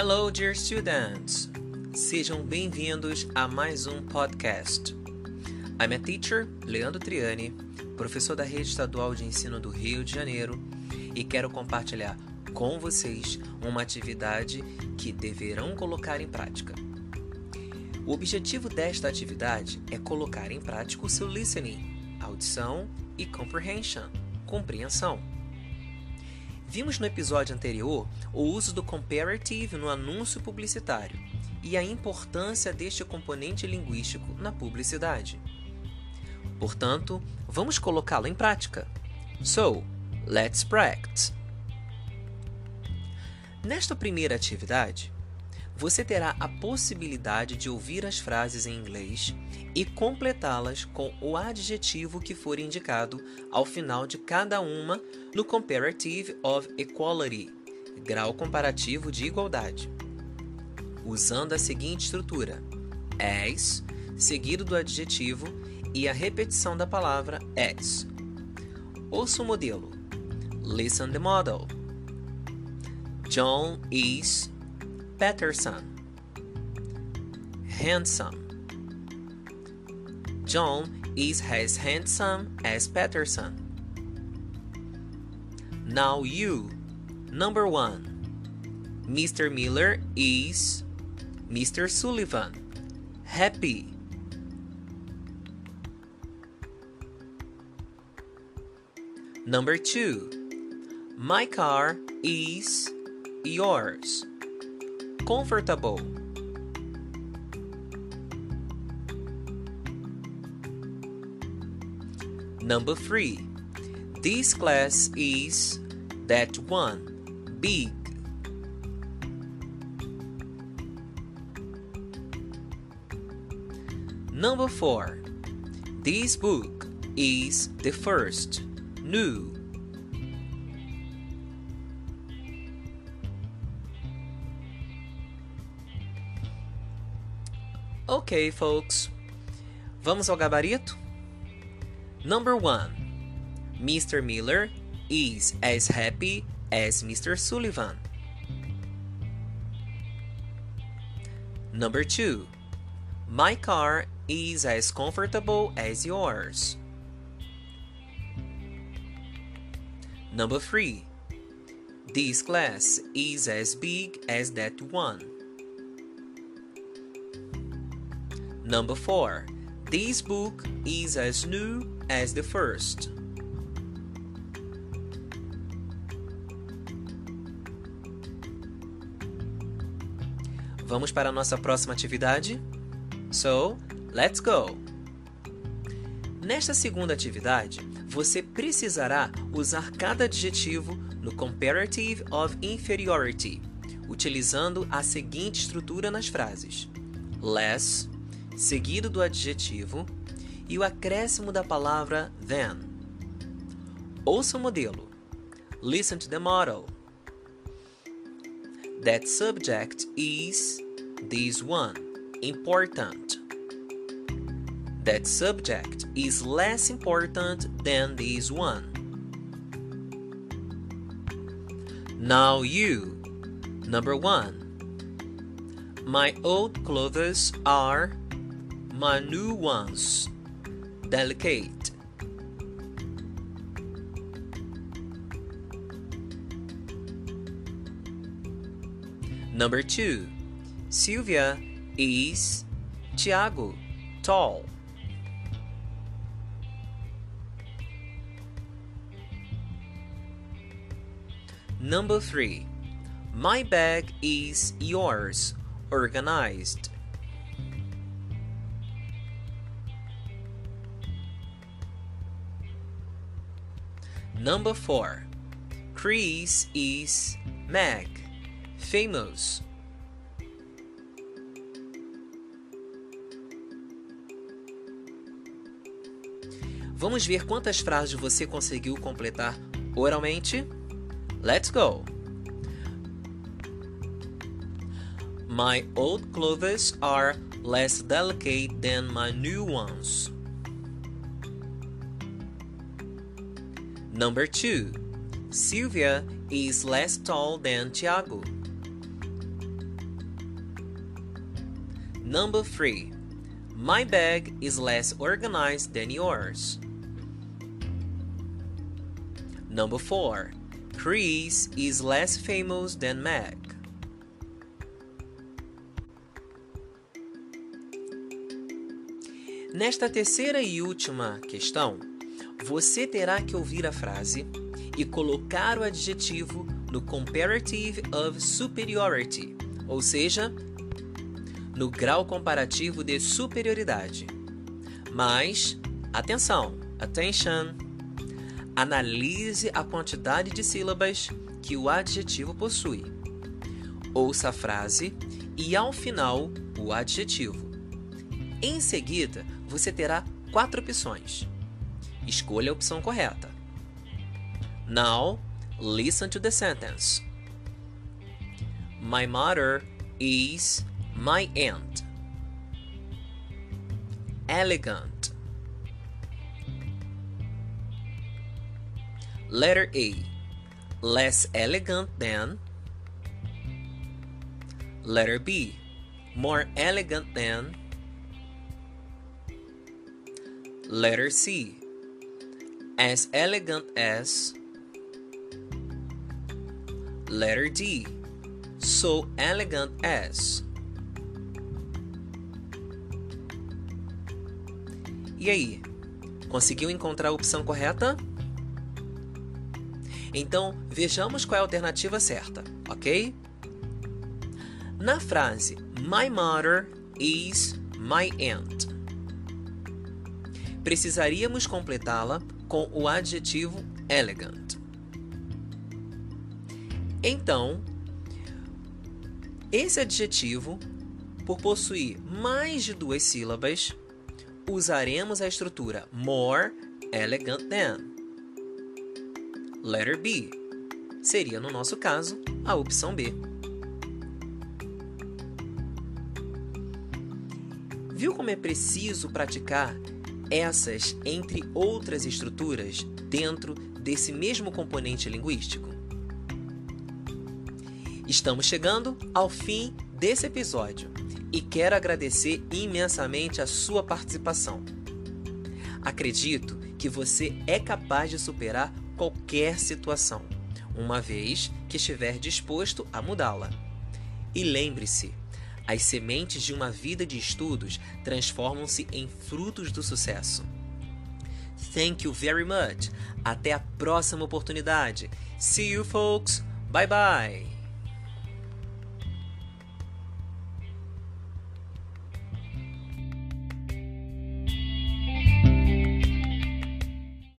Hello, dear students! Sejam bem-vindos a mais um podcast. I'm a teacher, Leandro Triani, professor da Rede Estadual de Ensino do Rio de Janeiro, e quero compartilhar com vocês uma atividade que deverão colocar em prática. O objetivo desta atividade é colocar em prática o seu listening, audição e comprehension, compreensão. Vimos no episódio anterior o uso do comparative no anúncio publicitário e a importância deste componente linguístico na publicidade. Portanto, vamos colocá-lo em prática. So, let's practice. Nesta primeira atividade, você terá a possibilidade de ouvir as frases em inglês e completá-las com o adjetivo que for indicado ao final de cada uma no Comparative of Equality grau comparativo de igualdade, usando a seguinte estrutura: as, seguido do adjetivo e a repetição da palavra as. Ouça o modelo. Listen the model. John is Patterson. Handsome. John is as handsome as Patterson. Now you. Number one. Mr. Miller is Mr. Sullivan. Happy. Number two. My car is yours comfortable. Number three, this class is that one big. Number four, this book is the first new. Ok, folks. Vamos ao gabarito? Number one. Mr. Miller is as happy as Mr. Sullivan. Number two. My car is as comfortable as yours. Number three. This class is as big as that one. Number 4. This book is as new as the first. Vamos para a nossa próxima atividade? So, let's go! Nesta segunda atividade, você precisará usar cada adjetivo no Comparative of Inferiority, utilizando a seguinte estrutura nas frases: less, seguido do adjetivo e o acréscimo da palavra then. Ouça o modelo. Listen to the model. That subject is this one important. That subject is less important than this one. Now you. Number one. My old clothes are my new ones. Delicate. Number two, Sylvia is Tiago, tall. Number three, my bag is yours, organized. Number 4. Chris is Meg, famous. Vamos ver quantas frases você conseguiu completar oralmente? Let's go! My old clothes are less delicate than my new ones. Number 2. Sylvia is less tall than Tiago. Number 3. My bag is less organized than yours. Number 4. Chris is less famous than Meg. Nesta terceira e última questão, você terá que ouvir a frase e colocar o adjetivo no comparative of superiority, ou seja, no grau comparativo de superioridade. Mas, atenção, attention, analise a quantidade de sílabas que o adjetivo possui. Ouça a frase e, ao final, o adjetivo. Em seguida, você terá quatro opções. Escolha a opção correta. Now, listen to the sentence. My mother is my aunt. Elegant. Letter A. Less elegant than. Letter B. More elegant than. Letter C. As elegant as. Letter D. So elegant as. E aí? Conseguiu encontrar a opção correta? Então, vejamos qual é a alternativa certa, ok? Na frase My mother is my aunt, precisaríamos completá-la com o adjetivo elegant. Então, esse adjetivo, por possuir mais de duas sílabas, usaremos a estrutura more elegant than. Letter B seria, no nosso caso, a opção B. Viu como é preciso praticar essas, entre outras estruturas, dentro desse mesmo componente linguístico? Estamos chegando ao fim desse episódio e quero agradecer imensamente a sua participação. Acredito que você é capaz de superar qualquer situação, uma vez que estiver disposto a mudá-la. E lembre-se, as sementes de uma vida de estudos transformam-se em frutos do sucesso. Thank you very much. Até a próxima oportunidade. See you folks. Bye bye.